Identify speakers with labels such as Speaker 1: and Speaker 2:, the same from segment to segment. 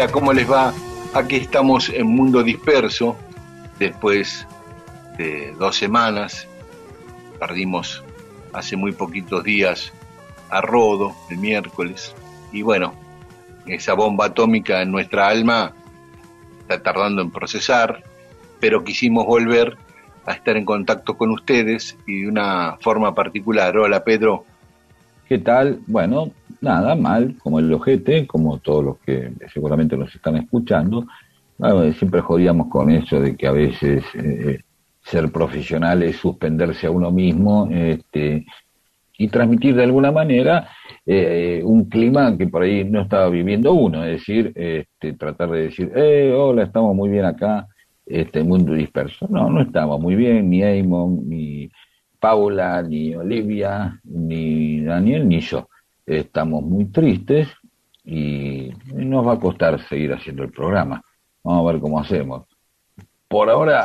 Speaker 1: Hola, ¿cómo les va? Aquí estamos en Mundo Disperso, después de dos semanas. Perdimos hace muy poquitos días a Rodo, el miércoles. Y bueno, esa bomba atómica en nuestra alma está tardando en procesar, pero quisimos volver a estar en contacto con ustedes y de una forma particular. Hola Pedro.
Speaker 2: ¿Qué tal? Bueno, nada, mal, como el ojete, como todos los que seguramente nos están escuchando. siempre jodíamos con eso de que a veces eh, ser profesional es suspenderse a uno mismo este, y transmitir de alguna manera eh, un clima que por ahí no estaba viviendo uno, es decir, este, tratar de decir, eh, hola, estamos muy bien acá, este mundo disperso. No, no estaba muy bien, ni Eamon, ni Paula, ni Olivia, ni Daniel, ni yo estamos muy tristes y nos va a costar seguir haciendo el programa. Vamos a ver cómo hacemos. Por ahora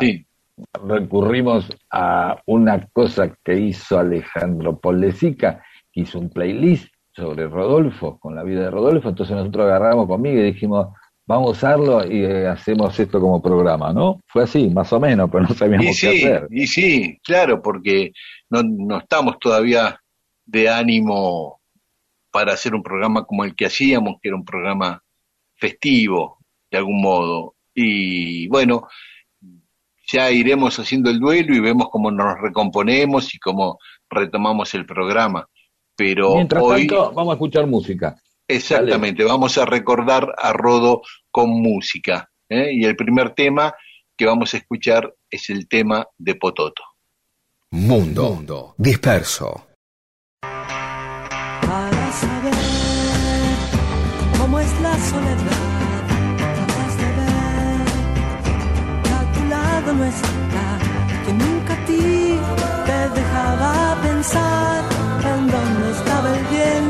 Speaker 2: recurrimos a una cosa que hizo Alejandro Pollesica, que hizo un playlist sobre Rodolfo, con la vida de Rodolfo, entonces nosotros agarramos conmigo y dijimos, vamos a usarlo y eh, hacemos esto como programa, ¿no? Fue así, más o menos, pero no sabíamos qué hacer.
Speaker 1: Y sí, claro, porque no, no estamos todavía de ánimo para hacer un programa como el que hacíamos, que era un programa festivo, de algún modo. Y bueno, ya iremos haciendo el duelo y vemos cómo nos recomponemos y cómo retomamos el programa. Pero
Speaker 2: Mientras tanto, vamos a escuchar música.
Speaker 1: Exactamente, vamos a recordar a Rodo con música. ¿eh? Y el primer tema que vamos a escuchar es el tema de Pototo.
Speaker 3: Mundo disperso.
Speaker 4: Que nunca a ti te dejaba pensar en dónde estaba el bien,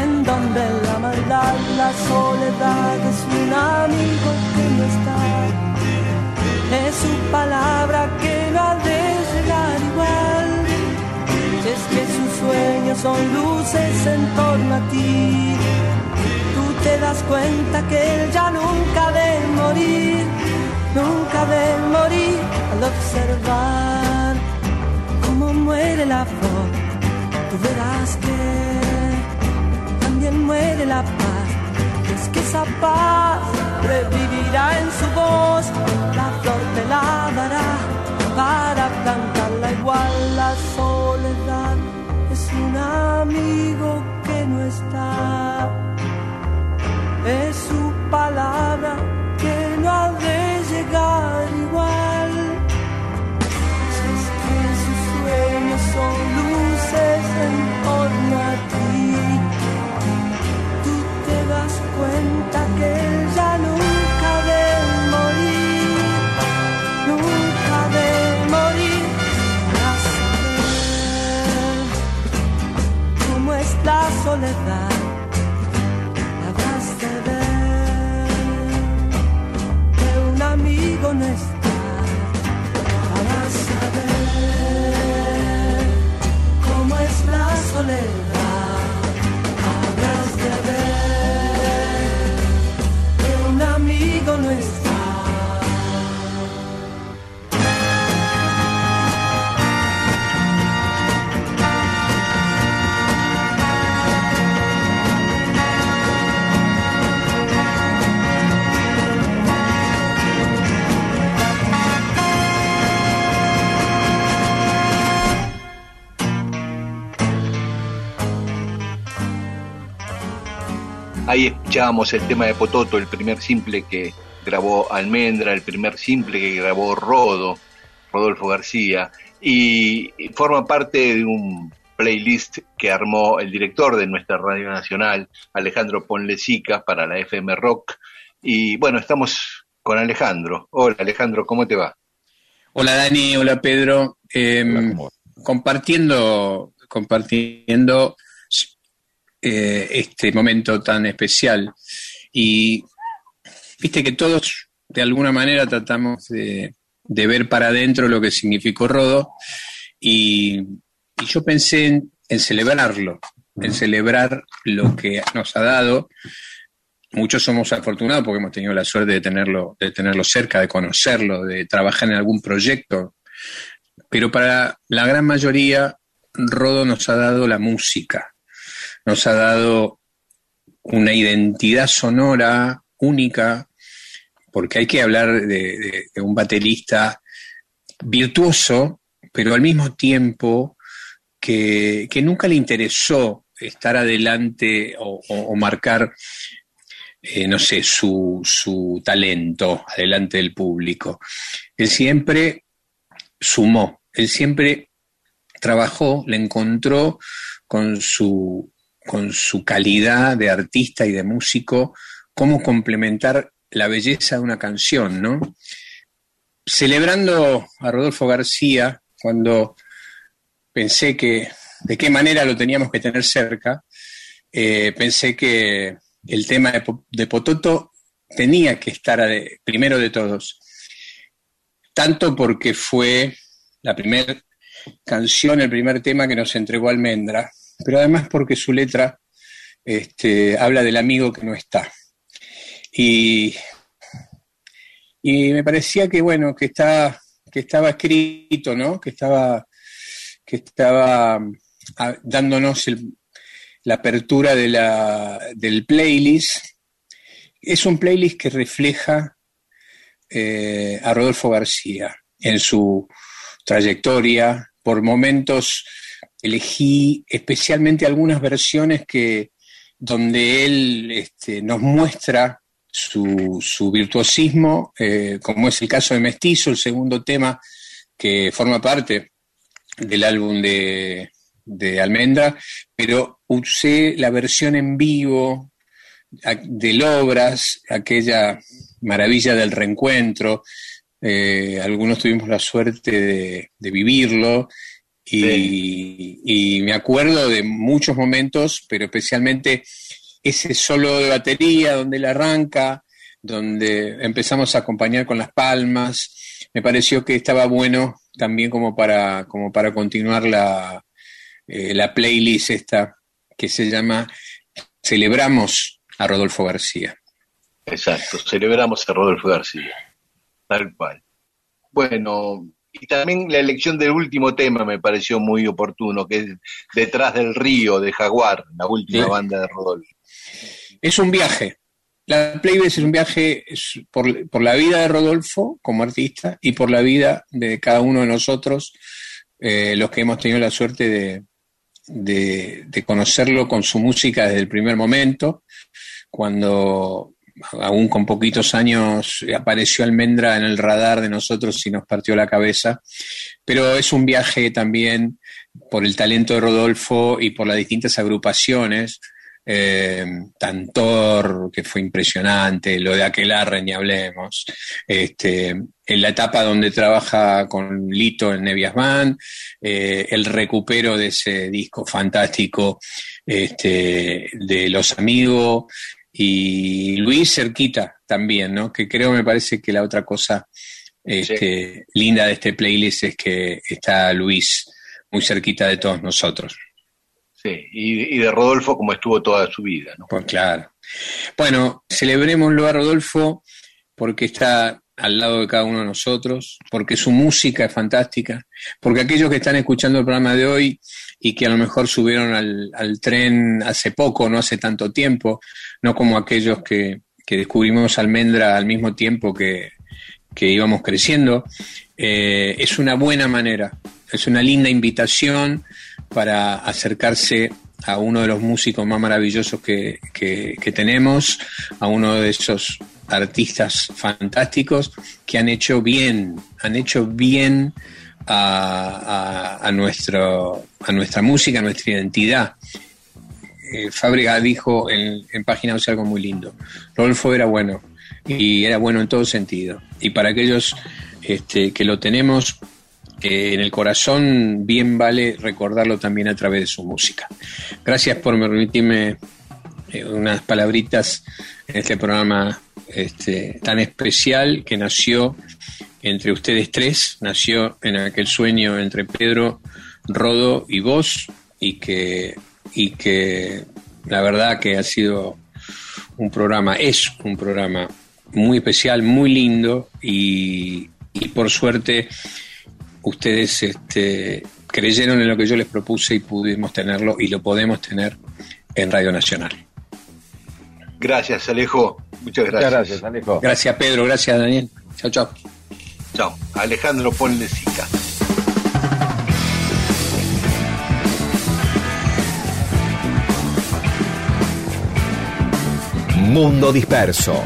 Speaker 4: en dónde la maldad, la soledad es un amigo que no está, es su palabra que no ha de llegar igual, si es que sus sueños son luces en torno a ti. Te das cuenta que él ya nunca de morir, nunca de morir al observar cómo muere la flor. Tú verás que también muere la paz, es que esa paz revivirá en su voz, la flor te la dará para plantarla igual. La soledad es un amigo que no está. Es su palabra Por a ti, tú te das cuenta que ella nunca de morir, nunca de morir como esta soledad, habrás de ver de un amigo nuestro. soledad.
Speaker 1: Ahí escuchábamos el tema de Pototo, el primer simple que grabó Almendra, el primer simple que grabó Rodo, Rodolfo García, y forma parte de un playlist que armó el director de nuestra Radio Nacional, Alejandro Ponlecica, para la FM Rock. Y bueno, estamos con Alejandro. Hola Alejandro, ¿cómo te va?
Speaker 5: Hola Dani, hola Pedro. Em, compartiendo, compartiendo eh, este momento tan especial. Y viste que todos de alguna manera tratamos de, ver para adentro lo que significó Rodo y, yo pensé en, celebrarlo, en celebrar lo que nos ha dado. Muchos somos afortunados porque hemos tenido la suerte de tenerlo, de tenerlo cerca, de conocerlo, de trabajar en algún proyecto. Pero para la gran mayoría, Rodo nos ha dado la música, nos ha dado una identidad sonora única, porque hay que hablar de, un baterista virtuoso, pero al mismo tiempo que, nunca le interesó estar adelante o, marcar, eh, no sé, su, su talento adelante del público. Él siempre sumó, él siempre trabajó, le encontró con su con su calidad de artista y de músico, cómo complementar la belleza de una canción, ¿no? Celebrando a Rodolfo García, cuando pensé que de qué manera lo teníamos que tener cerca, eh, pensé que el tema de, Pototo tenía que estar primero de todos, tanto porque fue la primera canción, el primer tema que nos entregó Almendra, pero además porque su letra este, habla del amigo que no está. Y, y me parecía que, bueno, que, está, que estaba escrito, ¿no? Que estaba, que estaba ah, dándonos la apertura de del playlist. Es un playlist que refleja eh, a Rodolfo García en su trayectoria, por momentos elegí especialmente algunas versiones que donde él este, nos muestra su, virtuosismo, eh, como es el caso de Mestizo, el segundo tema que forma parte del álbum de, Almendra, pero usé la versión en vivo de Obras, aquella maravilla del reencuentro. Eh, algunos tuvimos la suerte de vivirlo y, me acuerdo de muchos momentos, pero especialmente ese solo de batería donde él arranca, donde empezamos a acompañar con las palmas. Me pareció que estaba bueno también como para, como para continuar la, eh, la playlist esta que se llama Celebramos a Rodolfo García.
Speaker 1: Exacto, celebramos a Rodolfo García, tal cual. Bueno, y también la elección del último tema me pareció muy oportuno, que es Detrás del Río de Jaguar, la última banda de Rodolfo.
Speaker 5: Es un viaje. La playlist es un viaje por, la vida de Rodolfo como artista y por la vida de cada uno de nosotros, eh, los que hemos tenido la suerte de, de conocerlo con su música desde el primer momento, cuando aún con poquitos años, apareció Almendra en el radar de nosotros y nos partió la cabeza. Pero es un viaje también por el talento de Rodolfo y por las distintas agrupaciones. Eh, Tantor, que fue impresionante, lo de Aquelarre, ni hablemos. Este, en la etapa donde trabaja con Lito en Nevias Band, eh, el recupero de ese disco fantástico este, de Los Amigos, y Luis cerquita también, ¿no? Que creo, me parece que la otra cosa este, linda de este playlist es que está Luis muy cerquita de todos nosotros.
Speaker 1: Sí, y, de Rodolfo como estuvo toda su vida, ¿no?
Speaker 5: Pues claro. Bueno, celebrémoslo a Rodolfo porque está al lado de cada uno de nosotros, porque su música es fantástica, porque aquellos que están escuchando el programa de hoy y que a lo mejor subieron al, tren hace poco, no hace tanto tiempo, no como aquellos que, descubrimos almendra al mismo tiempo que, íbamos creciendo, eh, es una buena manera, es una linda invitación para acercarse a uno de los músicos más maravillosos que, tenemos, a uno de esos artistas fantásticos que han hecho bien, han hecho bien a, nuestro, a nuestra música, a nuestra identidad. Eh, Fábrica dijo en, Página 11 algo muy lindo. Rodolfo era bueno y era bueno en todo sentido. Y para aquellos este, que lo tenemos eh, en el corazón, bien vale recordarlo también a través de su música. Gracias por permitirme eh, unas palabritas en este programa este, tan especial que nació entre ustedes tres, nació en aquel sueño entre Pedro, Rodo y vos, y que, y que la verdad que ha sido un programa, es un programa muy especial, muy lindo, y, y por suerte ustedes este, creyeron en lo que yo les propuse y pudimos tenerlo y lo podemos tener en Radio Nacional.
Speaker 1: Gracias, Alejo. Muchas gracias.
Speaker 5: gracias, Alejo. Gracias, Pedro. Gracias, Daniel. Chao, chao.
Speaker 1: Chao. Alejandro Ponlecica.
Speaker 3: Mundo Disperso.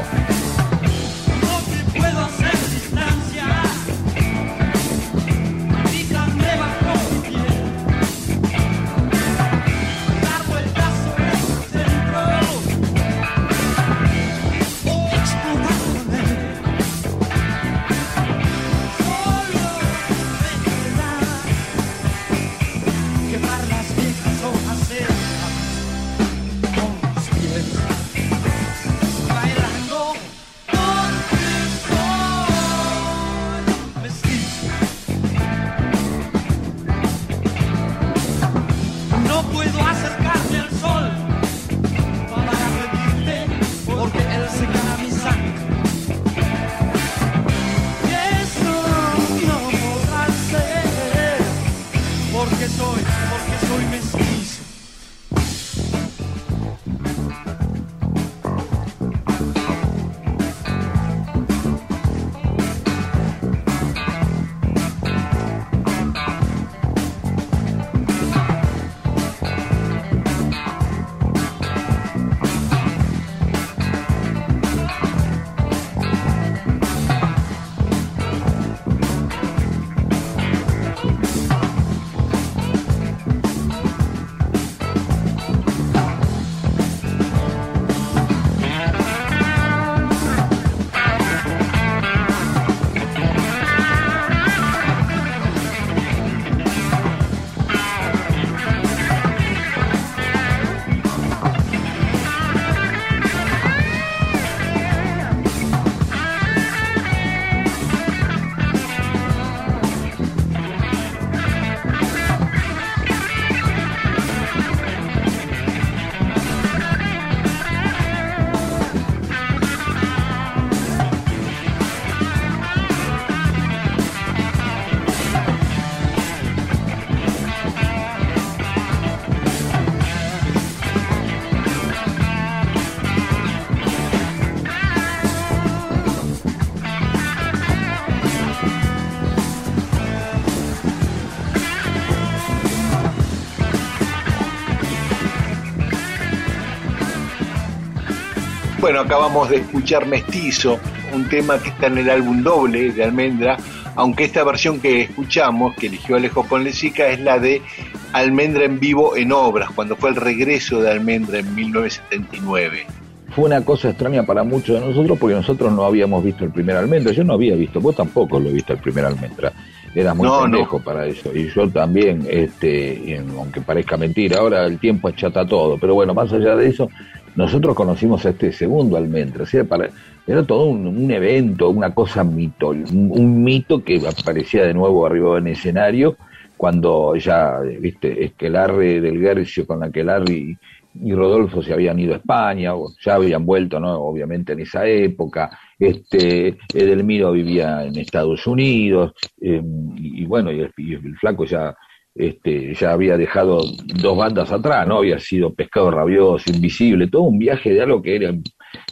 Speaker 1: Bueno, acabamos de escuchar Mestizo, un tema que está en el álbum doble de Almendra, aunque esta versión que escuchamos, que eligió Alejo Ponlecica, es la de Almendra en vivo en obras, cuando fue el regreso de Almendra en 1979.
Speaker 2: Fue una cosa extraña para muchos de nosotros porque nosotros no habíamos visto el primer Almendra, yo no había visto, vos tampoco lo viste el primer Almendra era muy no, para eso. Y yo también, este, aunque parezca mentira, ahora el tiempo achata todo. Pero bueno, más allá de eso, nosotros conocimos a este segundo almendra, para, era todo un, evento, una cosa mito, un, mito que aparecía de nuevo arriba en escenario cuando ya, viste, Esquelarre del Guercio con Aquelarre y, y Rodolfo se habían ido a España, o ya habían vuelto, ¿no? Obviamente en esa época, este, Edelmiro vivía en Estados Unidos, em, y, bueno, y el flaco ya este, ya había dejado dos bandas atrás, ¿no? Había sido Pescado Rabioso, Invisible, todo un viaje de algo que era.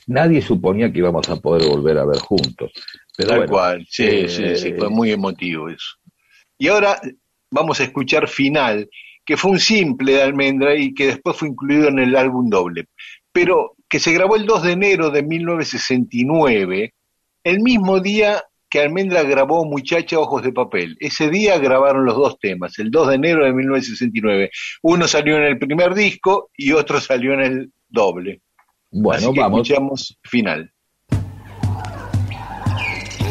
Speaker 2: Nadie suponía que íbamos a poder volver a ver juntos.
Speaker 1: Pero Tal cual, sí, sí, sí, fue muy emotivo eso. Y ahora vamos a escuchar Final, que fue un simple de Almendra y que después fue incluido en el álbum doble, pero que se grabó el 2 de enero de 1969, el mismo día que Almendra grabó Muchacha Ojos de Papel. Ese día grabaron los dos temas, el 2 de enero de 1969. Uno salió en el primer disco y otro salió en el doble.
Speaker 2: Bueno,
Speaker 1: Así que
Speaker 2: vamos.
Speaker 1: escuchamos final.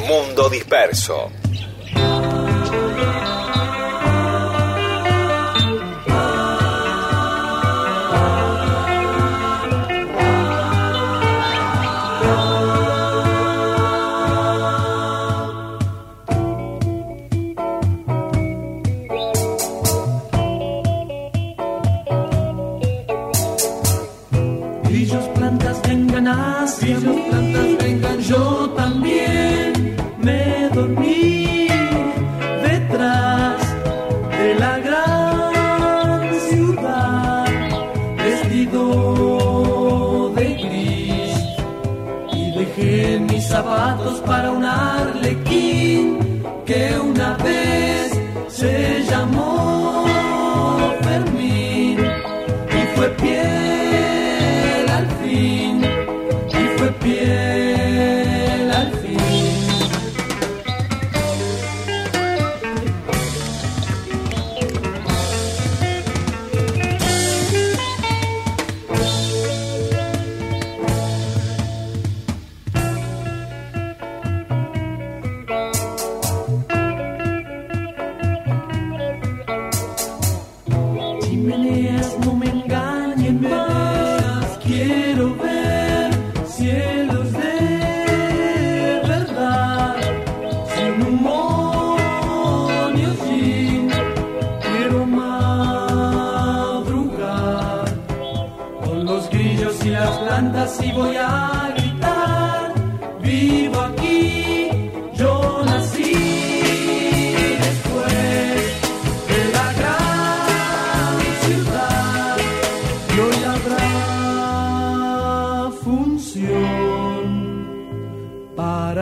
Speaker 3: Mundo disperso.
Speaker 4: Zapatos para un arlequín que una vez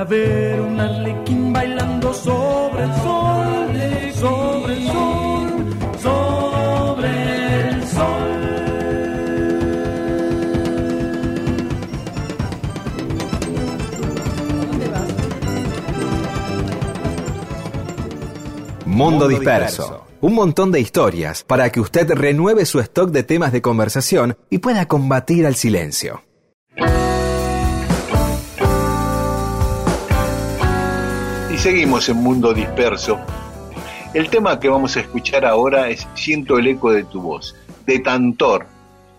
Speaker 4: ver un arlequín bailando sobre el sol, sobre el sol, sobre el sol.
Speaker 3: Mundo disperso. Un montón de historias para que usted renueve su stock de temas de conversación y pueda combatir al silencio.
Speaker 1: Seguimos en Mundo Disperso. El tema que vamos a escuchar ahora es Siento el eco de tu voz, de Tantor.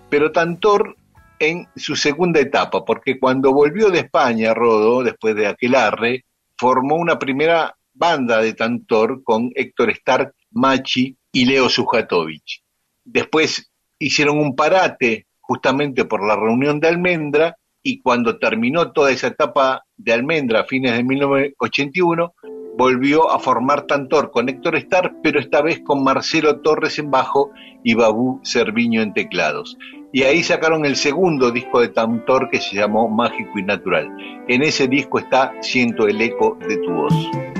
Speaker 1: Pero Tantor en su segunda etapa, porque cuando volvió de España, Rodo, después de Aquelarre, formó una primera banda de Tantor con Héctor Stark, Machi y Leo Sujatovich. Después hicieron un parate justamente por la reunión de Almendra y cuando terminó toda esa etapa de Almendra a fines de 1981, volvió a formar Tantor con Héctor Stark, pero esta vez con Marcelo Torres en bajo y Babú Cerviño en teclados. Y ahí sacaron el segundo disco de Tantor que se llamó Mágico y Natural. En ese disco está Siento el eco de tu voz.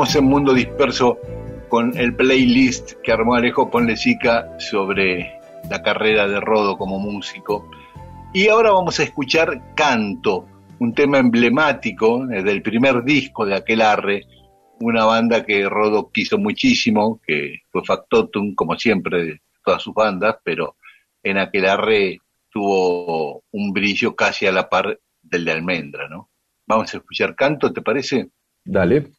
Speaker 1: En Mundo Disperso con el playlist que armó Alejo Ponlecica sobre la carrera de Rodo como músico. Y ahora vamos a escuchar Canto, un tema emblemático del primer disco de Aquelarre, una banda que Rodo quiso muchísimo, que fue Factotum, como siempre, de todas sus bandas, pero en Aquelarre tuvo un brillo casi a la par del de Almendra, ¿no? Vamos a escuchar canto, ¿te parece?
Speaker 6: Dale.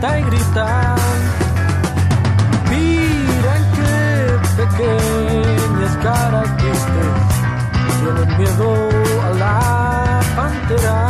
Speaker 6: salta y grita. Mira qué pequeñas caras tristes tienen miedo a la pantera.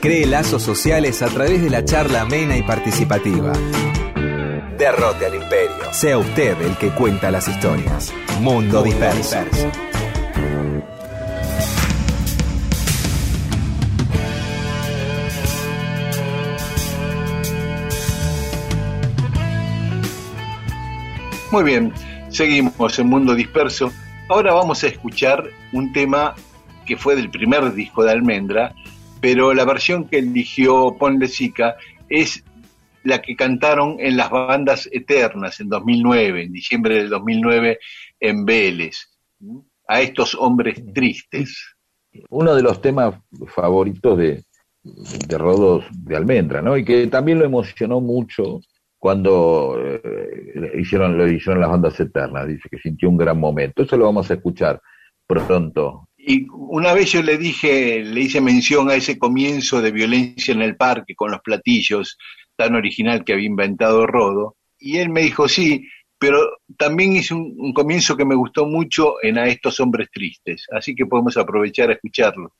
Speaker 3: Cree lazos sociales a través de la charla amena y participativa. Derrote al imperio. Sea usted el que cuenta las historias. Mundo, disperso.
Speaker 1: Muy bien, seguimos en Mundo Disperso. Ahora vamos a escuchar un tema que fue del primer disco de Almendra, pero la versión que eligió Ponle Sica es la que cantaron en las bandas eternas en 2009, en diciembre del 2009 en Vélez, a estos hombres tristes.
Speaker 2: Uno de los temas favoritos de, de Rodos de Almendra, ¿no? Y que también lo emocionó mucho cuando eh, hicieron, lo hicieron las bandas eternas, dice que sintió un gran momento. Eso lo vamos a escuchar pronto.
Speaker 1: Y una vez yo le dije, le hice mención a ese comienzo de violencia en el parque con los platillos tan original que había inventado Rodo, y él me dijo, sí, pero también hice un, un comienzo que me gustó mucho en A estos hombres tristes, así que podemos aprovechar a escucharlo.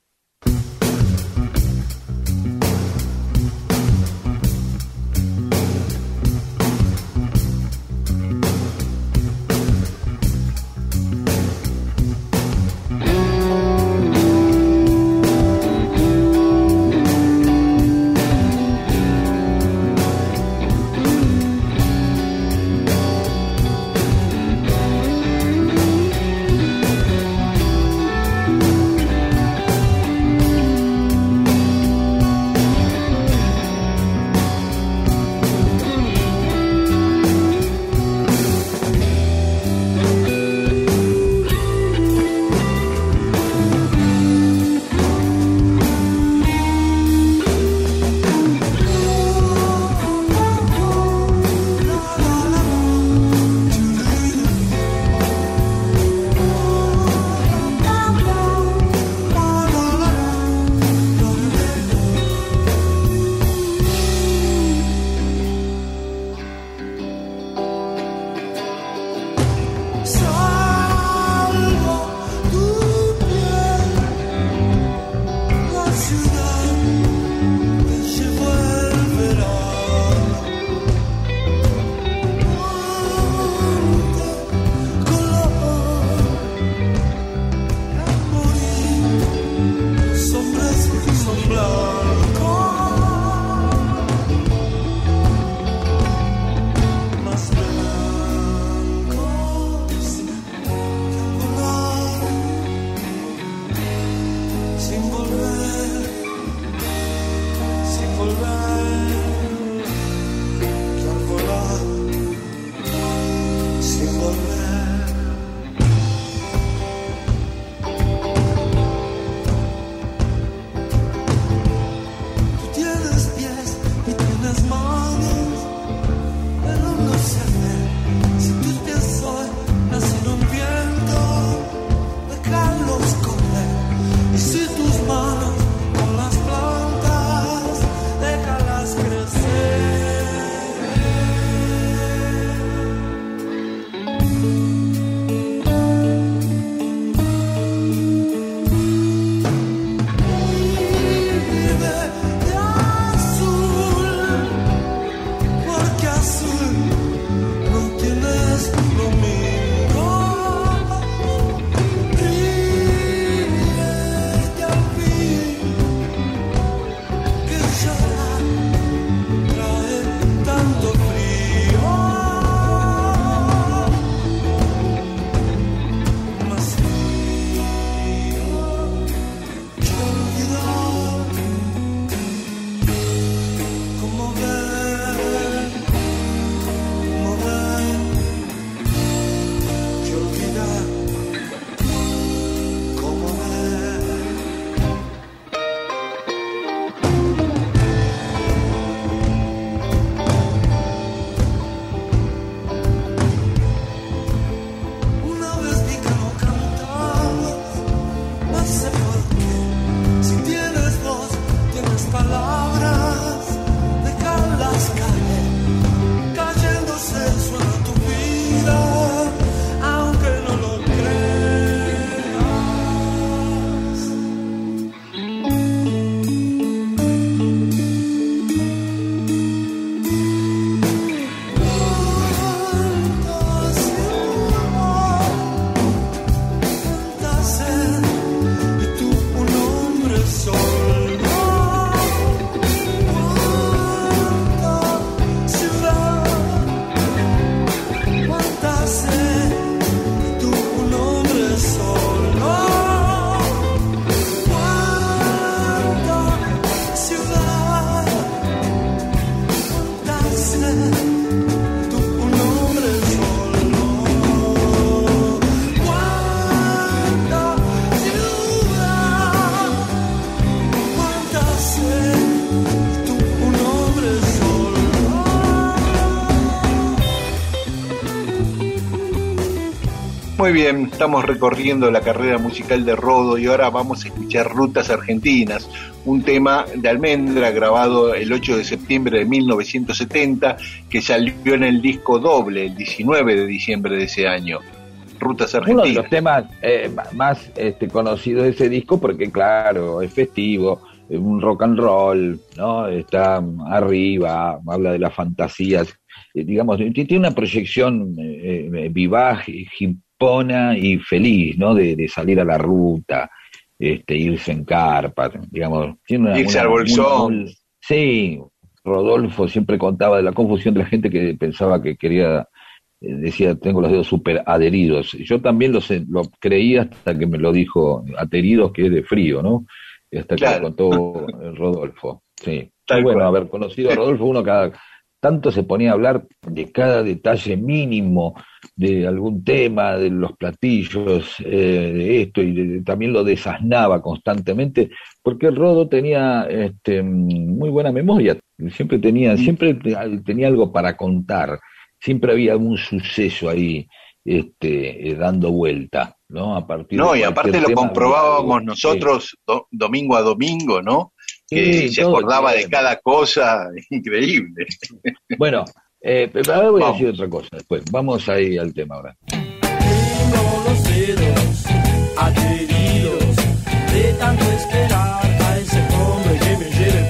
Speaker 1: Muy bien, estamos recorriendo la carrera musical de Rodo y ahora vamos a escuchar Rutas Argentinas, un tema de Almendra grabado el 8 de septiembre de 1970 que salió en el disco doble el 19 de diciembre de ese año. Rutas Argentinas.
Speaker 2: Uno de los temas eh, más este, conocidos de ese disco porque claro, es festivo, es un rock and roll, ¿no? Está arriba, habla de las fantasías, eh, digamos, tiene una proyección eh, vivaz, y feliz, ¿no? De, salir a la ruta, este, irse en carpa, digamos.
Speaker 1: Tiene una, irse al bolsón.
Speaker 2: sí, Rodolfo siempre contaba de la confusión de la gente que pensaba que quería, eh, decía, tengo los dedos súper adheridos. Yo también lo, lo creí hasta que me lo dijo, adheridos que es de frío, ¿no? hasta que lo contó Rodolfo. Sí. bueno haber conocido a Rodolfo, uno cada tanto se ponía a hablar de cada detalle mínimo de algún tema, de los platillos, eh, de esto, y también lo desasnaba constantemente, porque el Rodo tenía este, muy buena memoria, siempre tenía, siempre tenía algo para contar, siempre había algún suceso ahí este, eh, dando vuelta, ¿no?
Speaker 1: A partir no, y aparte lo comprobábamos nosotros domingo a domingo, ¿no? que se acordaba de cada cosa, increíble.
Speaker 2: Bueno, eh, ahora voy a decir otra cosa después. Vamos ahí al tema ahora.
Speaker 6: Tengo los dedos adheridos de tanto esperar a ese hombre que me lleve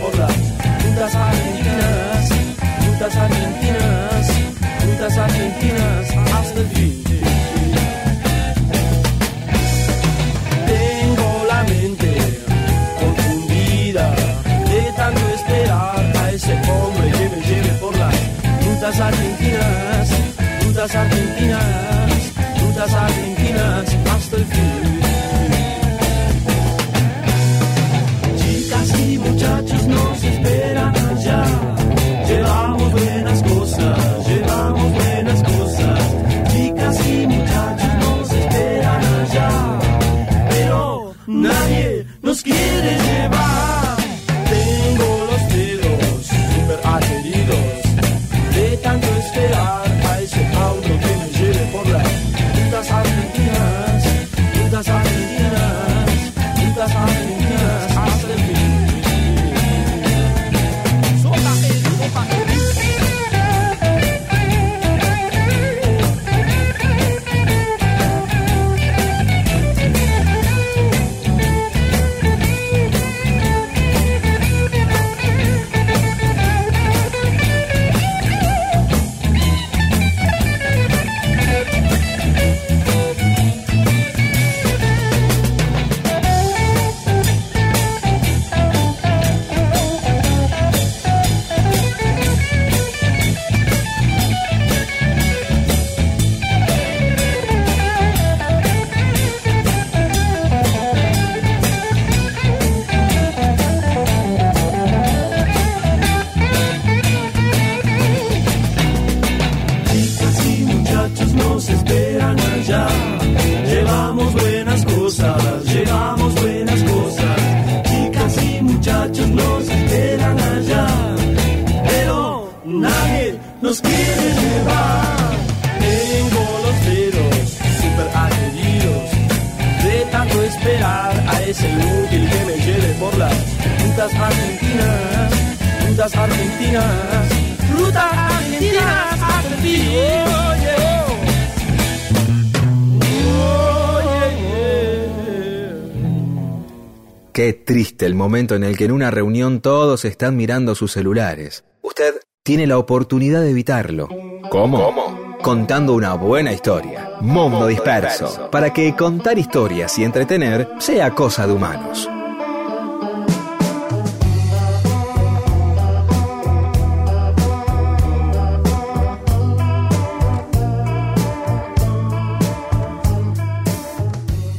Speaker 3: momento en el que en una reunión todos están mirando sus celulares. Usted tiene la oportunidad de evitarlo. ¿Cómo? Contando una buena historia. Mundo disperso. Para que contar historias y entretener sea cosa de humanos.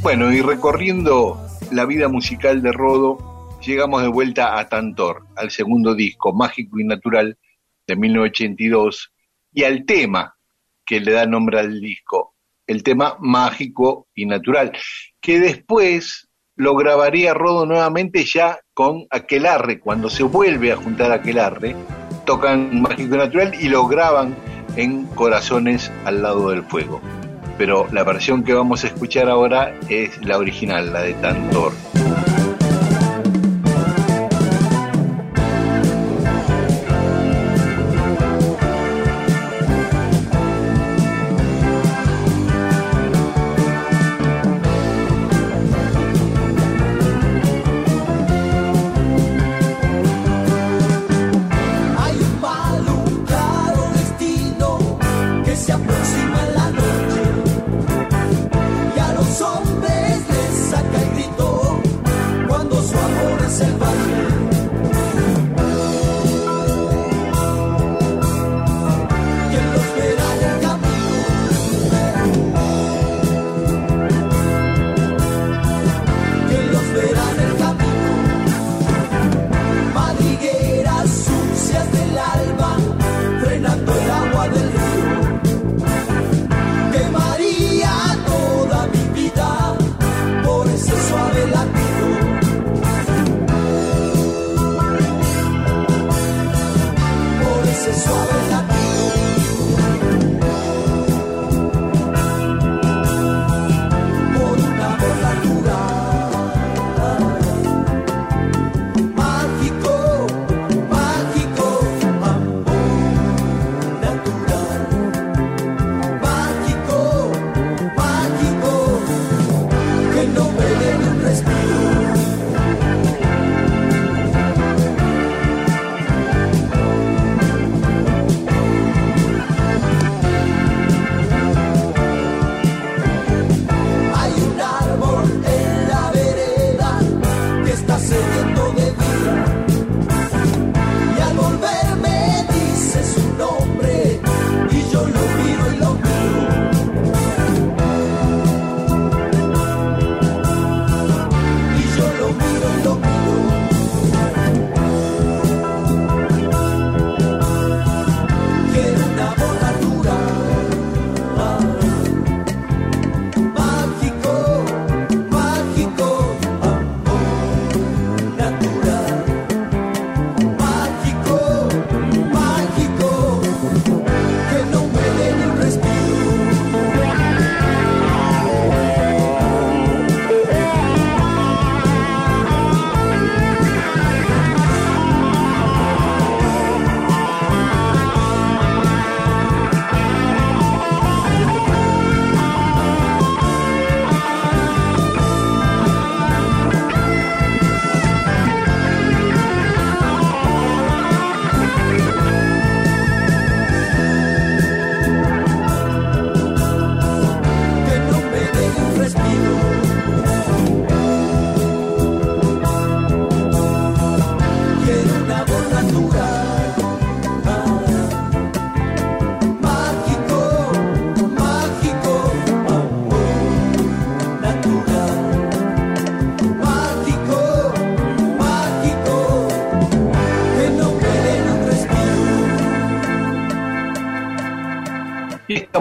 Speaker 1: Bueno, y recorriendo la vida musical de Rodo, llegamos de vuelta a Tantor, al segundo disco, Mágico y Natural, de 1982, y al tema que le da nombre al disco, el tema Mágico y Natural, que después lo grabaría Rodo nuevamente ya con Aquelarre, cuando se vuelve a juntar Aquelarre, tocan Mágico y Natural y lo graban en Corazones al lado del fuego.
Speaker 4: pero la versión que vamos a escuchar ahora es la original, la de Tantor.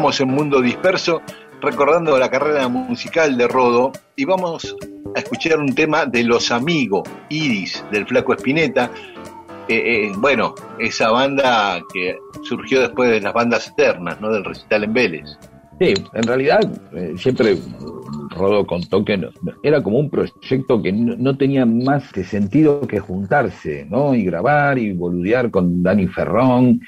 Speaker 4: En Mundo Disperso recordando la carrera musical de Rodo y vamos a escuchar un tema de Los Amigos, Iris, del Flaco Espineta. Eh, eh, bueno, esa banda que surgió después de las bandas eternas, ¿no? Del recital en Vélez.
Speaker 2: Sí, en realidad eh, siempre Rodo contó que era como un proyecto que no, tenía más que sentido que juntarse, ¿no? Y grabar y boludear con Dani Ferrón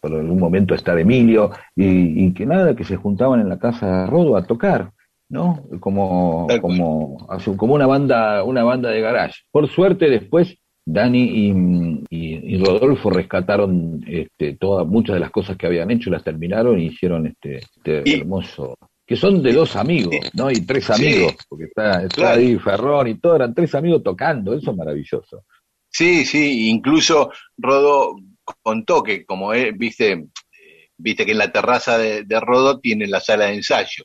Speaker 2: por algún momento estar Emilio, y, que nada, que se juntaban en la casa de Rodo a tocar, ¿no? Como, como, como una banda, una banda de garage. Por suerte después Dani y, Rodolfo rescataron este, todas, muchas de las cosas que habían hecho, las terminaron y hicieron este, este hermoso que son de dos amigos, ¿no? Y tres amigos, porque está, está ahí Ferrón y todo, eran tres amigos tocando, eso es maravilloso.
Speaker 4: Sí, sí, incluso Rodo contó que como viste, viste que en la terraza de, Rodo tiene la sala de ensayo,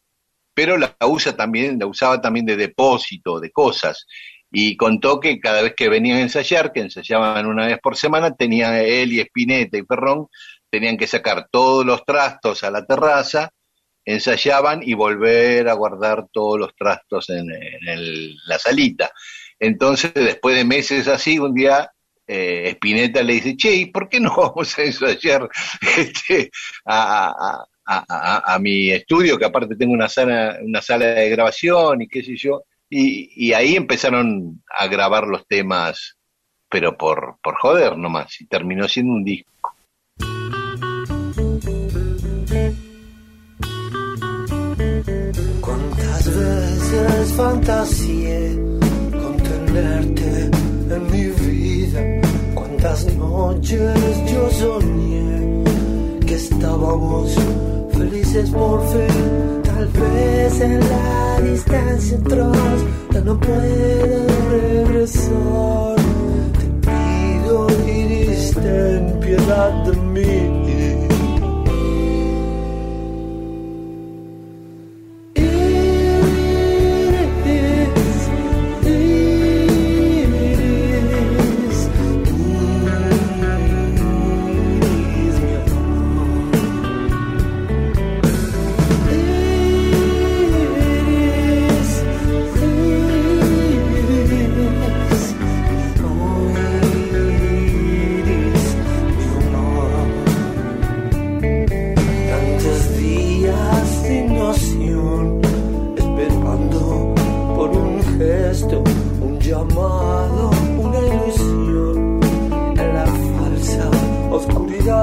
Speaker 4: pero la usa también, la usaba también de depósito de cosas. Y contó que cada vez que venían a ensayar, que ensayaban una vez por semana, tenía él y Espineta y Perrón, tenían que sacar todos los trastos a la terraza, ensayaban y volver a guardar todos los trastos en, la salita. Entonces, después de meses así, un día
Speaker 1: eh, Spinetta le dice, che, ¿y por qué no vamos a ensayar este, a, a, mi estudio, que aparte tengo una sala, una sala de grabación y qué sé yo? Y, ahí empezaron a grabar los temas, pero por, por joder nomás, y terminó siendo un disco.
Speaker 4: ¿Cuántas veces? ¿Cuántas noches yo soñé que estábamos felices por fin? Tal vez en la distancia atrás ya no puedo regresar. Te pido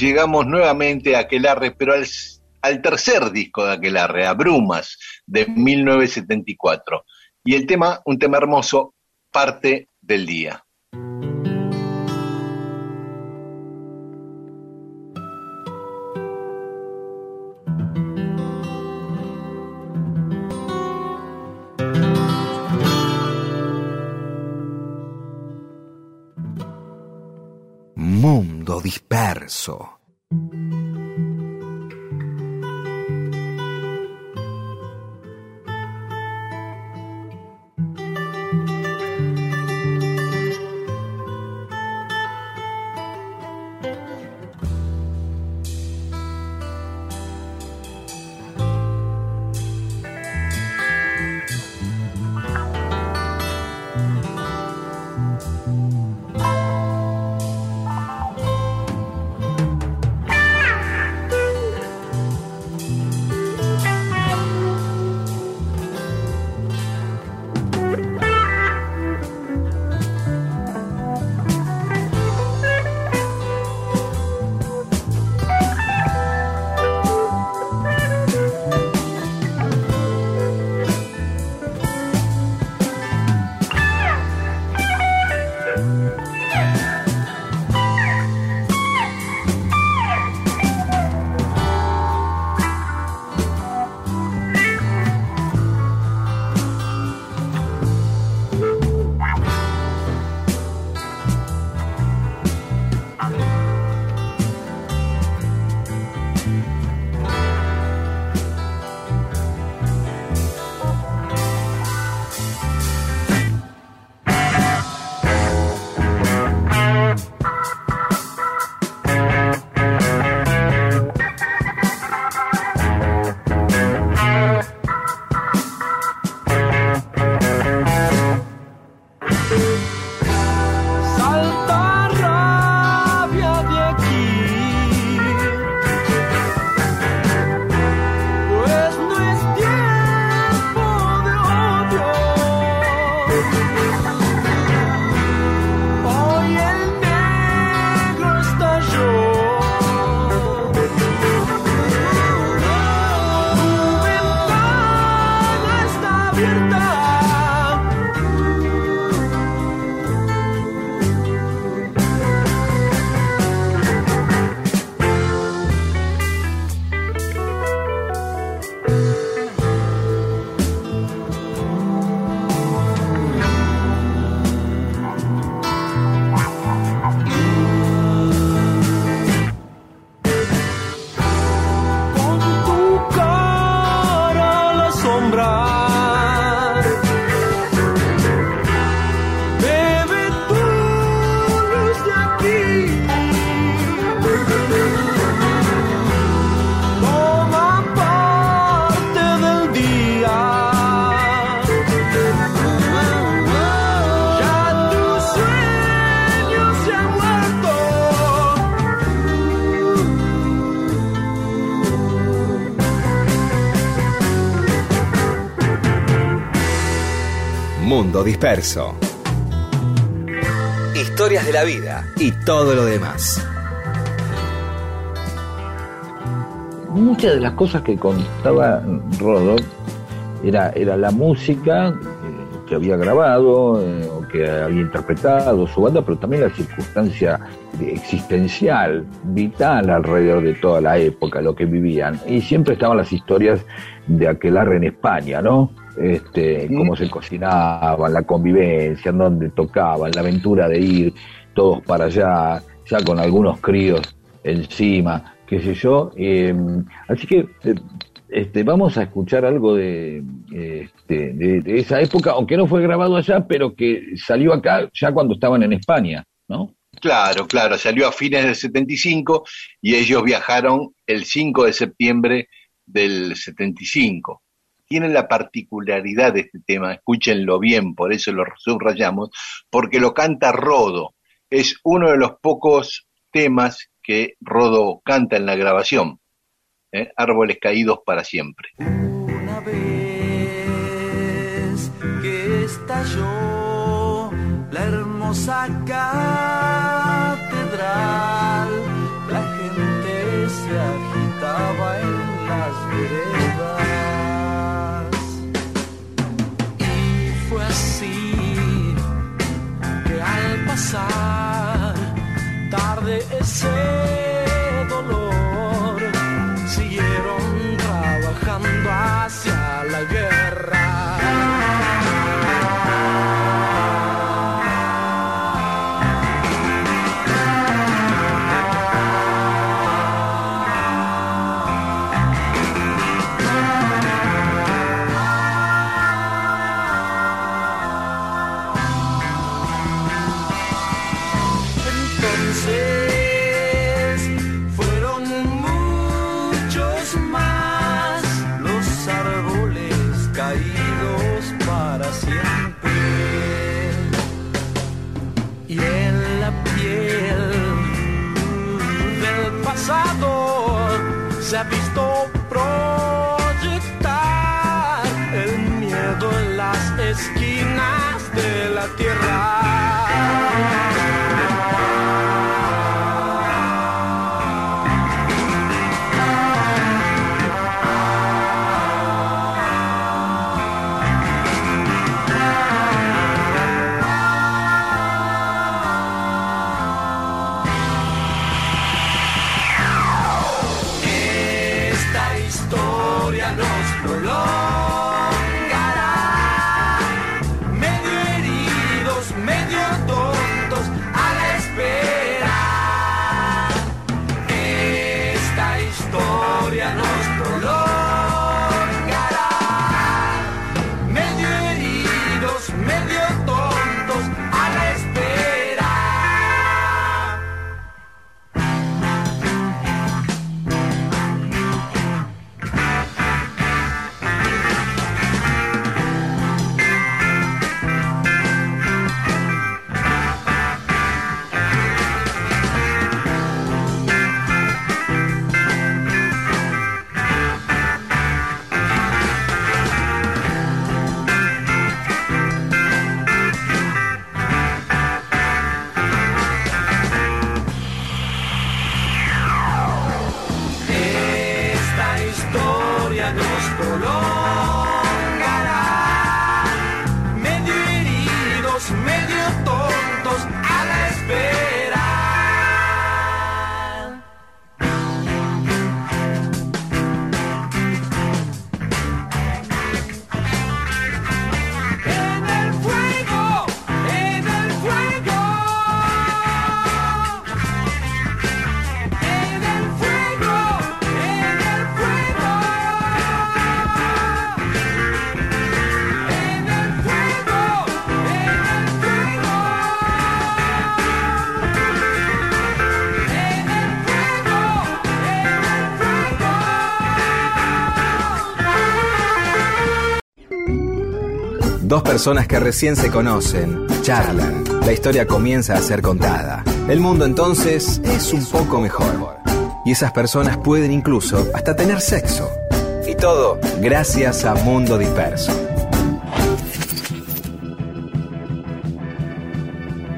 Speaker 1: llegamos nuevamente a Aquelarre, pero al, tercer disco de Aquelarre, a Brumas, de 1974. Y el tema, un tema hermoso, parte del día.
Speaker 3: Disperso. Disperso. Historias de la vida y todo lo demás.
Speaker 2: Muchas de las cosas que contaba Rodo era, era la música eh, que había grabado eh, o que había interpretado su banda, pero también la circunstancia existencial, vital alrededor de toda la época, lo que vivían. Y siempre estaban las historias de aquelarre en España, ¿no? Este, cómo se cocinaban, la convivencia, en dónde tocaban, la aventura de ir todos para allá, ya con algunos críos encima, qué sé yo. Eh, así que eh, este, vamos a escuchar algo de, este, de, de esa época, aunque no fue grabado allá, pero que salió acá ya cuando estaban en España, ¿no?
Speaker 1: Claro, claro, salió a fines del 75 y ellos viajaron el 5 de septiembre del 75. Tienen la particularidad de este tema, escúchenlo bien, por eso lo subrayamos, porque lo canta Rodo. Es uno de los pocos temas que Rodo canta en la grabación. ¿eh? Árboles caídos para siempre.
Speaker 6: Una vez que estalló la hermosa catedral, tarde ese dolor
Speaker 3: Dos personas que recién se conocen, charlan, la historia comienza a ser contada. El mundo entonces es un poco mejor. Y esas personas pueden incluso hasta tener sexo. Y todo gracias a Mundo Disperso.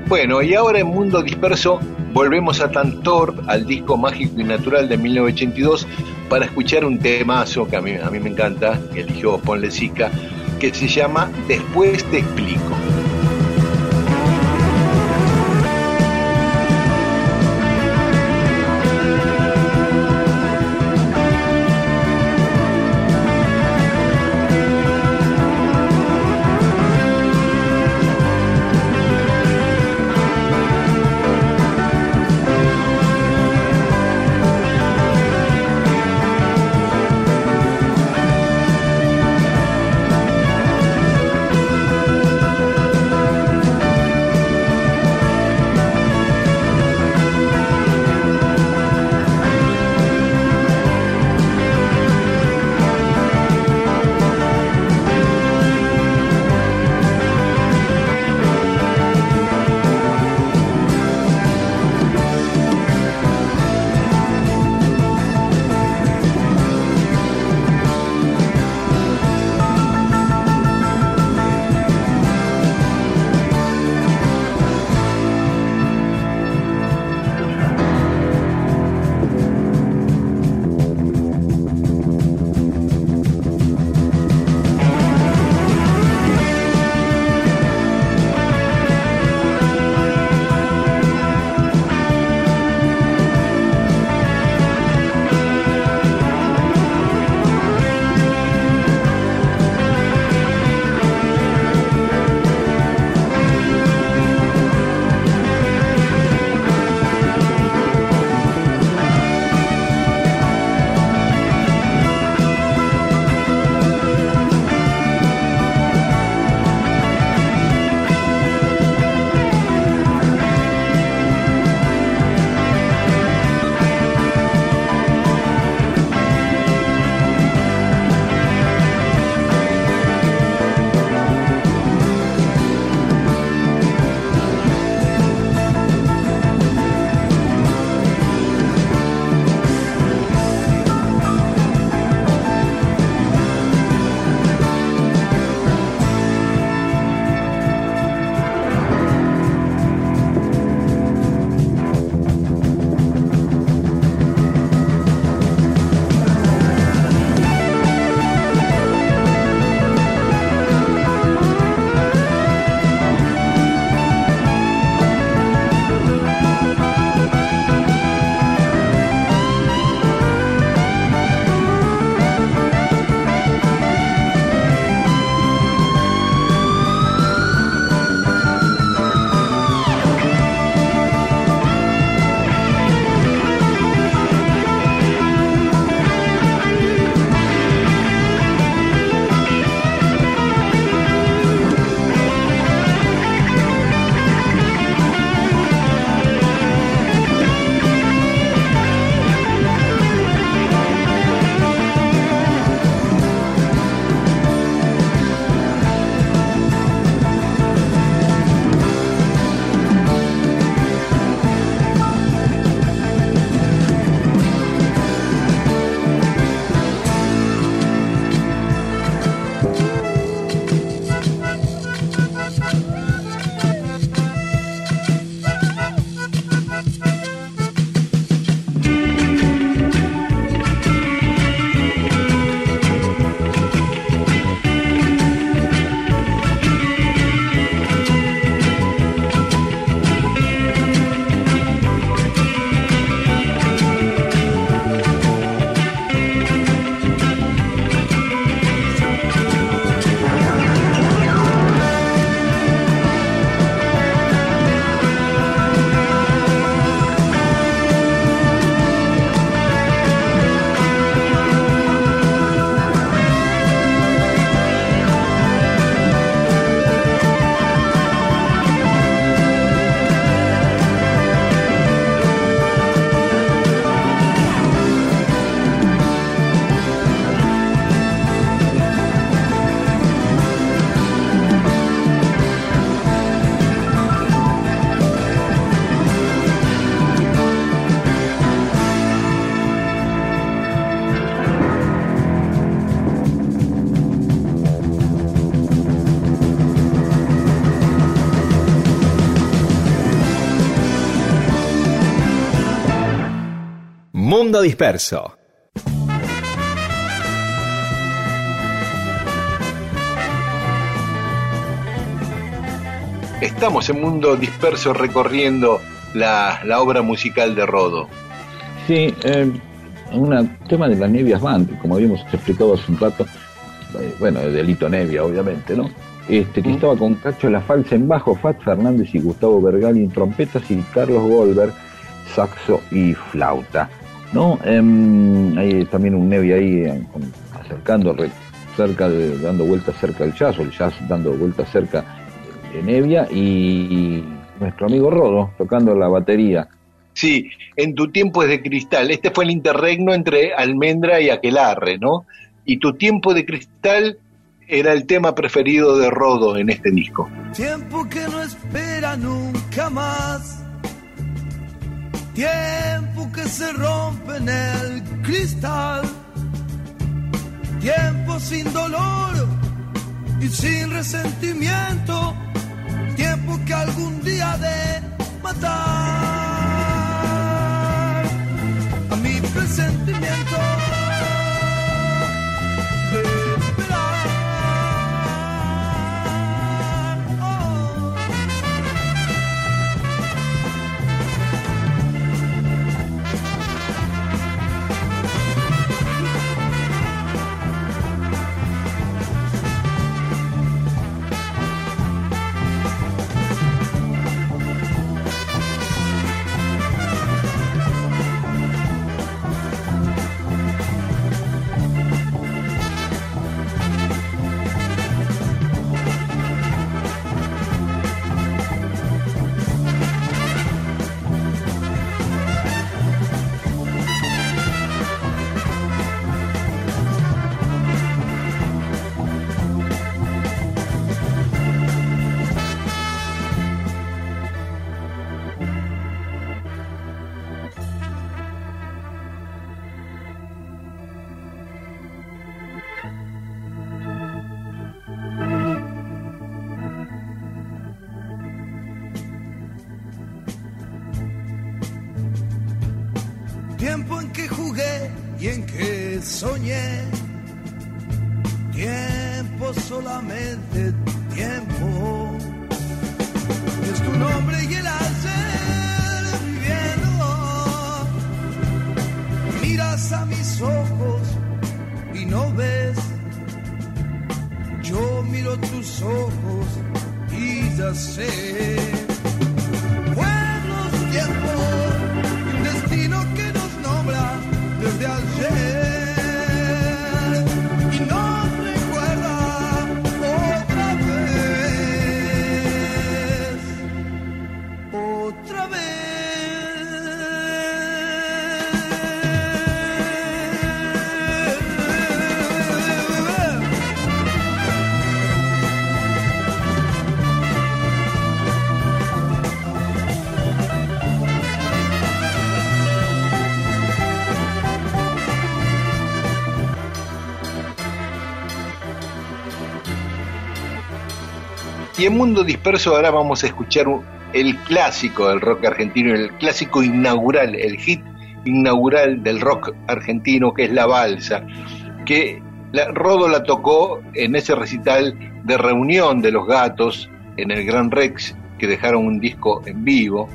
Speaker 1: Bueno, y ahora en Mundo Disperso volvemos a Tantor, al disco mágico y natural de 1982, para escuchar un temazo que a mí, a mí me encanta, que eligió Ponle Sica, que se llama Después te explico.
Speaker 3: Disperso.
Speaker 1: Estamos en Mundo Disperso recorriendo la, la obra musical de Rodo.
Speaker 2: Sí, eh, un tema de las Nevias Band, como habíamos explicado hace un rato, eh, bueno, de Delito Nevia, obviamente, ¿no? Este, que estaba con Cacho La Falsa en bajo, Fat Fernández y Gustavo Bergali en trompetas y Carlos Goldberg, saxo y flauta, ¿no? Em, hay también un Nevia ahí eh, acercando, cerca de, dando vueltas cerca del jazz, o el jazz dando vueltas cerca de Nevia y nuestro amigo Rodo tocando la batería.
Speaker 1: Sí, en tu tiempo es de cristal. Este fue el interregno entre Almendra y Aquelarre, ¿no? Y tu tiempo de cristal era el tema preferido de Rodo en este disco.
Speaker 4: Tiempo que no espera nunca más. Tiempo que se rompe en el cristal. Tiempo sin dolor y sin resentimiento. Tiempo que algún día de matar y en que soñé. Tiempo solamente tiempo. Es tu nombre y el ayer viviendo. Miras a mis ojos y no ves. Yo miro tus ojos y ya sé.
Speaker 1: En Mundo Disperso ahora vamos a escuchar el clásico del rock argentino, el clásico inaugural, el hit inaugural del rock argentino, que es La Balsa, que la- Rodo la tocó en ese recital de reunión de los gatos en el Gran Rex, que dejaron un disco en vivo,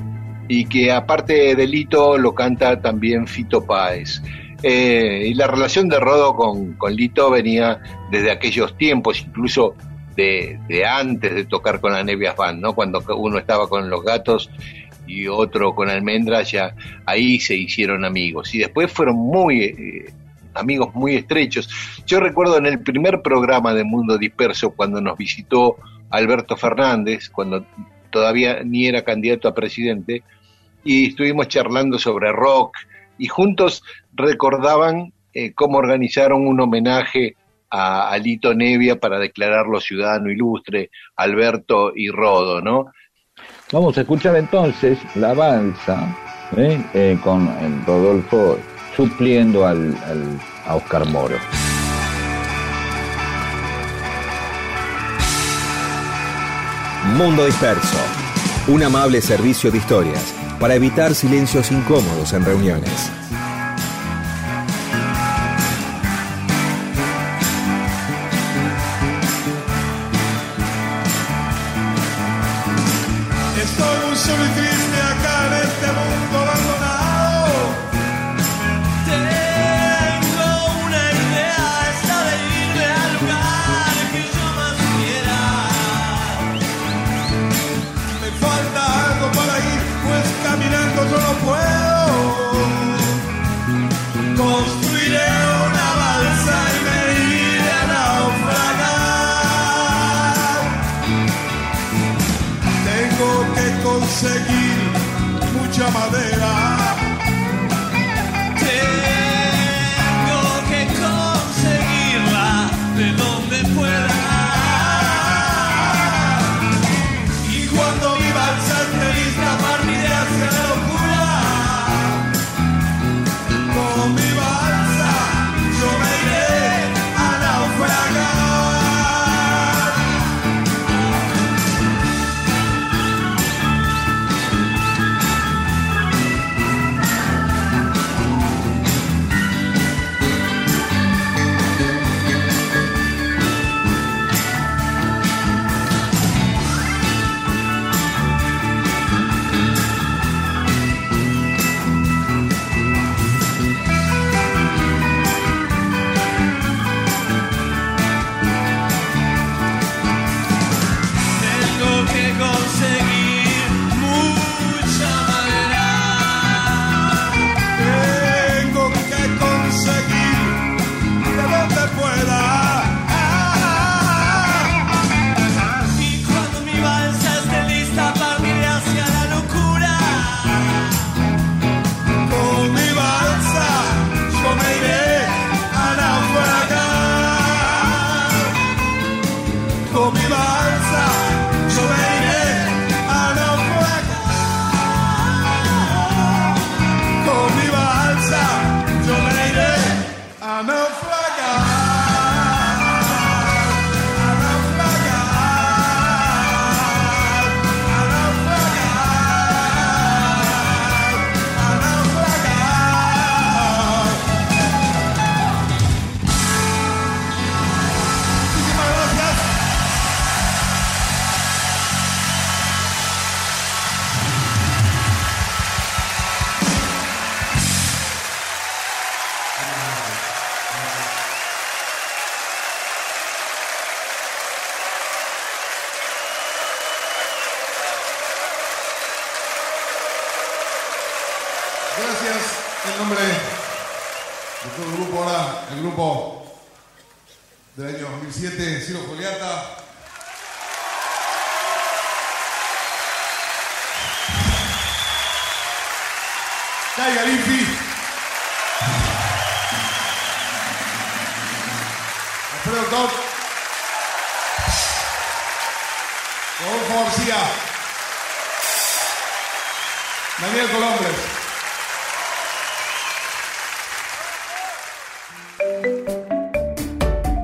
Speaker 1: y que aparte de Lito lo canta también Fito Páez. Eh, y la relación de Rodo con Lito venía desde aquellos tiempos, incluso de, de antes de tocar con la Nevias Band, ¿no? Cuando uno estaba con los gatos y otro con Almendras, ya ahí se hicieron amigos. Y después fueron muy eh, amigos muy estrechos. Yo recuerdo en el primer programa de Mundo Disperso, cuando nos visitó Alberto Fernández, cuando todavía ni era candidato a presidente, y estuvimos charlando sobre rock, y juntos recordaban eh, cómo organizaron un homenaje a Alito Nevia para declararlo ciudadano ilustre, Alberto y Rodo, ¿no?
Speaker 2: Vamos a escuchar entonces la balsa ¿eh? Eh, con el Rodolfo supliendo al, al- a Oscar Moro.
Speaker 3: Mundo Disperso. Un amable servicio de historias para evitar silencios incómodos en reuniones.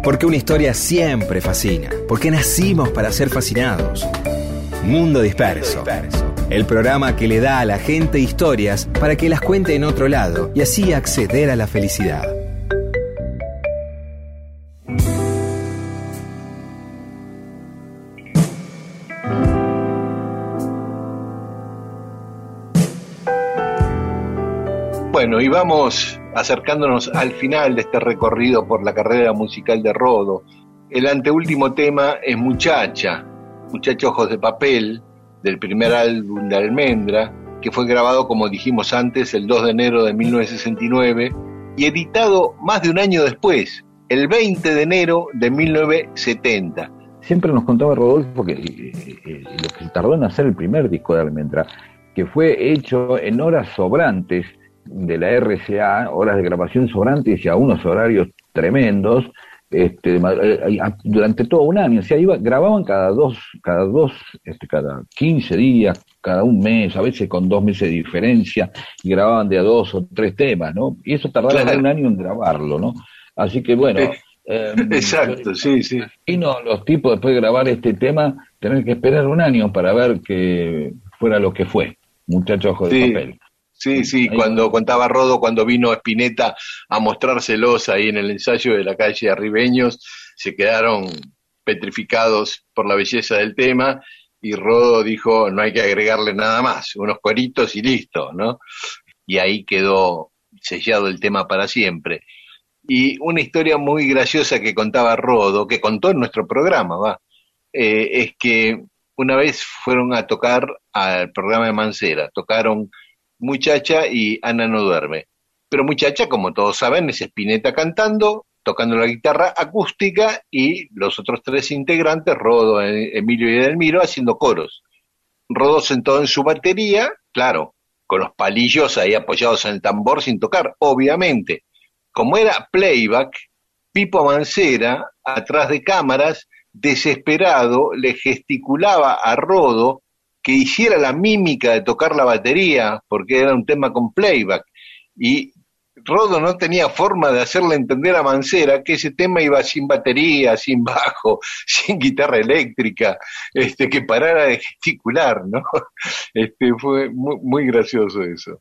Speaker 3: Porque una historia siempre fascina. Porque nacimos para ser fascinados. Mundo Disperso. El programa que le da a la gente historias para que las cuente en otro lado y así acceder a la felicidad.
Speaker 1: Bueno, y vamos acercándonos al final de este recorrido por la carrera musical de Rodo. El anteúltimo tema es Muchacha, Muchacha Ojos de Papel, del primer álbum de Almendra, que fue grabado, como dijimos antes, el 2 de enero de 1969 y editado más de un año después, el 20 de enero de 1970.
Speaker 2: Siempre nos contaba Rodolfo que eh, eh, lo que tardó en hacer el primer disco de Almendra, que fue hecho en horas sobrantes de la RCA, horas de grabación sobrantes y a unos horarios tremendos, este, eh, eh, durante todo un año, o sea, iba, grababan cada dos, cada dos, este, cada 15 días, cada un mes, a veces con dos meses de diferencia, y grababan de a dos o tres temas, ¿no? Y eso tardaba
Speaker 1: Claro.
Speaker 2: un año en grabarlo, ¿no? Así que bueno,
Speaker 1: Eh,
Speaker 2: eh,
Speaker 1: Exacto, sí, sí.
Speaker 2: y no, los tipos después de grabar este tema, tener que esperar un año para ver que fuera lo que fue, muchachos de
Speaker 1: Sí.
Speaker 2: papel.
Speaker 1: Sí, sí,
Speaker 2: Ahí.
Speaker 1: cuando contaba Rodo, cuando vino Spinetta a mostrárselos ahí en el ensayo de la calle Arribeños, se quedaron petrificados por la belleza del tema y Rodo dijo, no hay que agregarle nada más, unos coritos y listo, ¿no? Y ahí quedó sellado el tema para siempre. Y una historia muy graciosa que contaba Rodo, que contó en nuestro programa, va, eh, es que una vez fueron a tocar al programa de Mancera, tocaron Muchacha y Ana no duerme. Pero Muchacha, como todos saben, es Spinetta cantando, tocando la guitarra acústica y los otros tres integrantes, Rodo, eh, Emilio y Edelmiro, haciendo coros. Rodó sentado en su batería, claro, con los palillos ahí apoyados en el tambor sin tocar, obviamente. Como era playback, Pipo Mancera, atrás de cámaras, desesperado, le gesticulaba a Rodo que hiciera la mímica de tocar la batería, porque era un tema con playback. Y Rodo no tenía forma de hacerle entender a Mancera que ese tema iba sin batería, sin bajo, sin guitarra eléctrica, este, que parara de gesticular, ¿no? Este, fue muy, muy gracioso eso.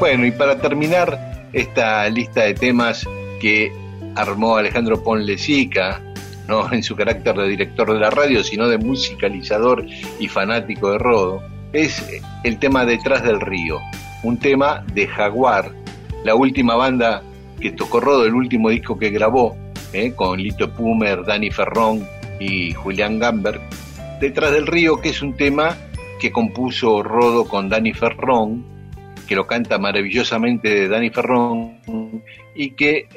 Speaker 1: Bueno, y para terminar esta lista de temas que armó Alejandro Ponlecica, no en su carácter de director de la radio, sino de musicalizador y fanático de Rodo, es el tema Detrás del Río, un tema de Jaguar, la última banda que tocó Rodo, el último disco que grabó, eh, con Lito Pumer, Dani Ferrón y Julián Gamber. Detrás del Río, que es un tema que compuso Rodo con Dani Ferrón, que lo canta maravillosamente Dani Ferrón y que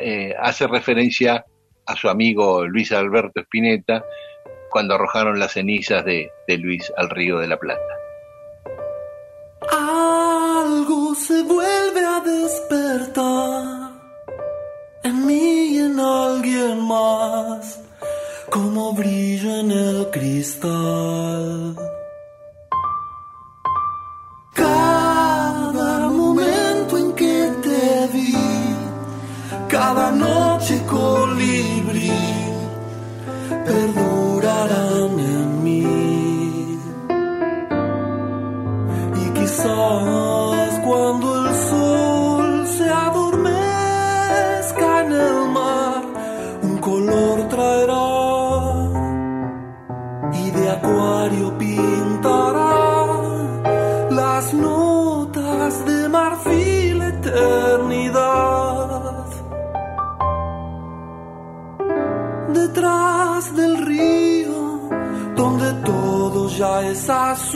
Speaker 1: eh, hace referencia a su amigo Luis Alberto Spinetta cuando arrojaron las cenizas de, de Luis al río de la Plata.
Speaker 4: Algo se vuelve a despertar alguien más, como brillo en el cristal. Cada momento en que te vi, cada noche todo ya es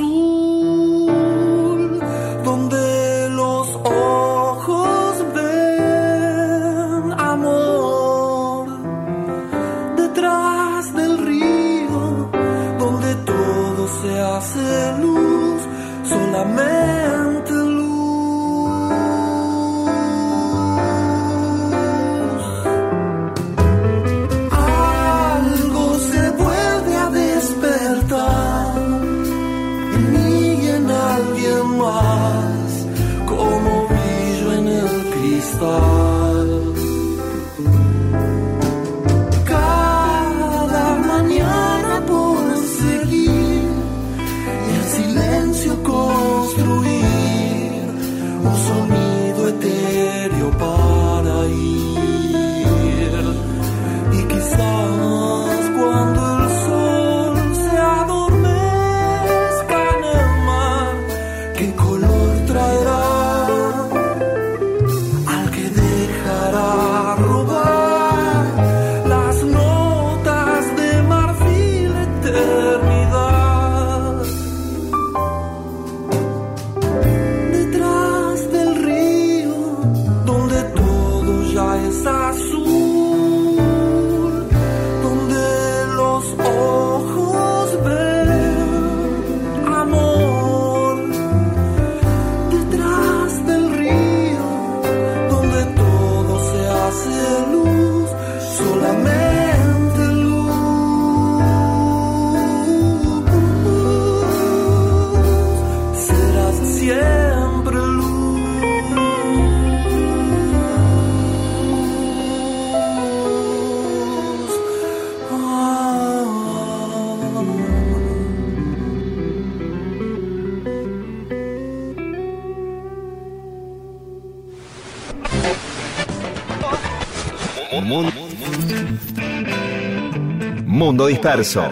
Speaker 3: Mundo disperso.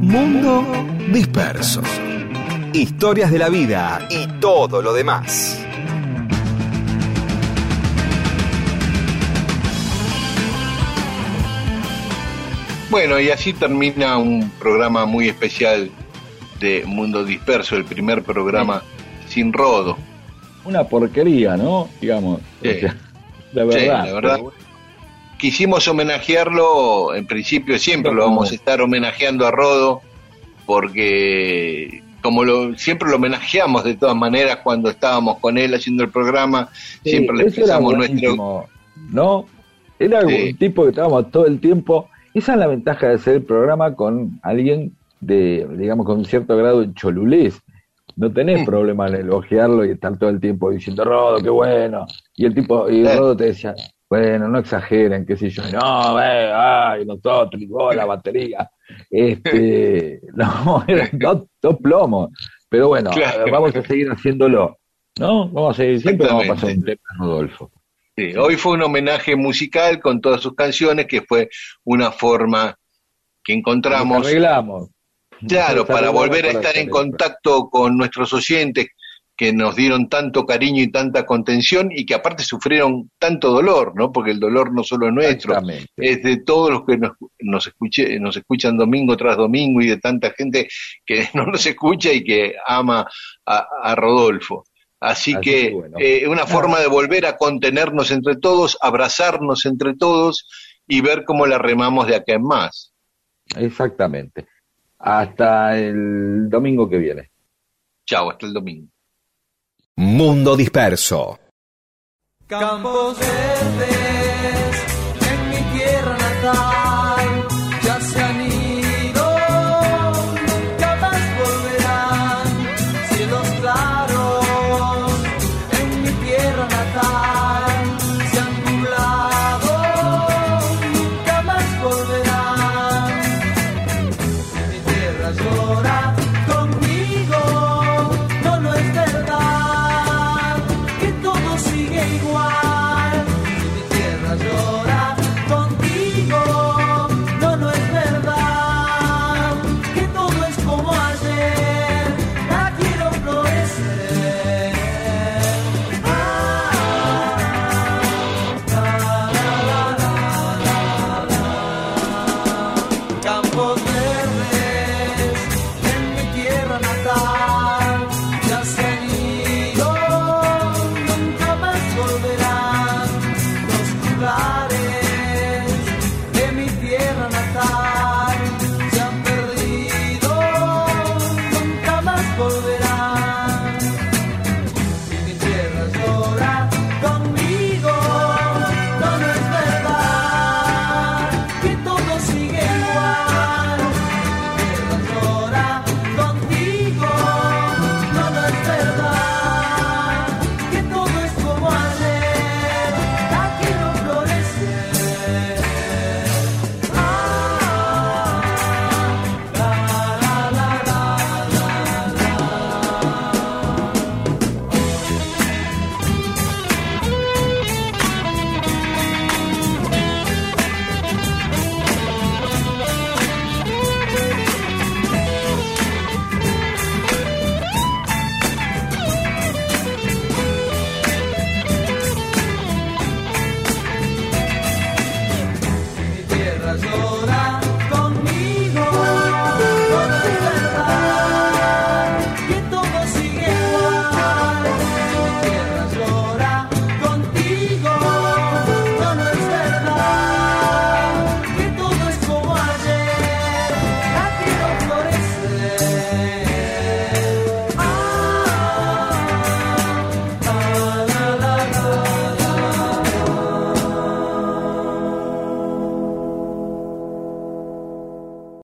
Speaker 3: Mundo disperso. Historias de la vida y todo lo demás.
Speaker 1: Bueno, y así termina un programa muy especial de Mundo Disperso, el primer programa sin rodo.
Speaker 2: Una porquería, ¿no? Digamos.
Speaker 1: Sí.
Speaker 2: o sea, la
Speaker 1: Sí,
Speaker 2: verdad.
Speaker 1: la verdad. Quisimos homenajearlo, en principio siempre lo vamos a estar homenajeando a Rodo, porque como lo, siempre lo homenajeamos de todas maneras cuando estábamos con él haciendo el programa,
Speaker 2: Sí,
Speaker 1: siempre le expresamos nuestro...
Speaker 2: ¿No? Era
Speaker 1: Sí.
Speaker 2: un tipo que estábamos todo el tiempo. Esa es la ventaja de hacer el programa con alguien de, digamos, con un cierto grado de cholulés. No tenés problema en elogiarlo y estar todo el tiempo diciendo, Rodo, qué bueno. Y el tipo, y. Rodo te decía, bueno, no exageren, qué sé yo. No, eh, ay, nosotros, vos, la batería. Este, no, eran dos, dos plomos. Pero bueno,
Speaker 1: Claro.
Speaker 2: vamos a seguir haciéndolo. ¿No? Vamos a seguir, siempre vamos a pasar un tema Rodolfo.
Speaker 1: Sí, hoy fue un homenaje musical con todas sus canciones, que fue una forma que
Speaker 2: Nos
Speaker 1: encontramos
Speaker 2: arreglamos.
Speaker 1: Claro,
Speaker 2: Nos
Speaker 1: para volver a estar en contacto con nuestros oyentes que nos dieron tanto cariño y tanta contención y que aparte sufrieron tanto dolor, ¿no? Porque el dolor no solo es nuestro, es de todos los que nos, nos, escuche, nos escuchan domingo tras domingo y de tanta gente que no nos escucha y que ama a, a Rodolfo. Así,
Speaker 2: Así
Speaker 1: que
Speaker 2: bueno.
Speaker 1: eh, una forma de volver a contenernos entre todos, abrazarnos entre todos y ver cómo la remamos de acá en más.
Speaker 2: Exactamente. Hasta el domingo que viene.
Speaker 1: Chao, hasta el domingo.
Speaker 3: Mundo disperso.
Speaker 4: Campos verdes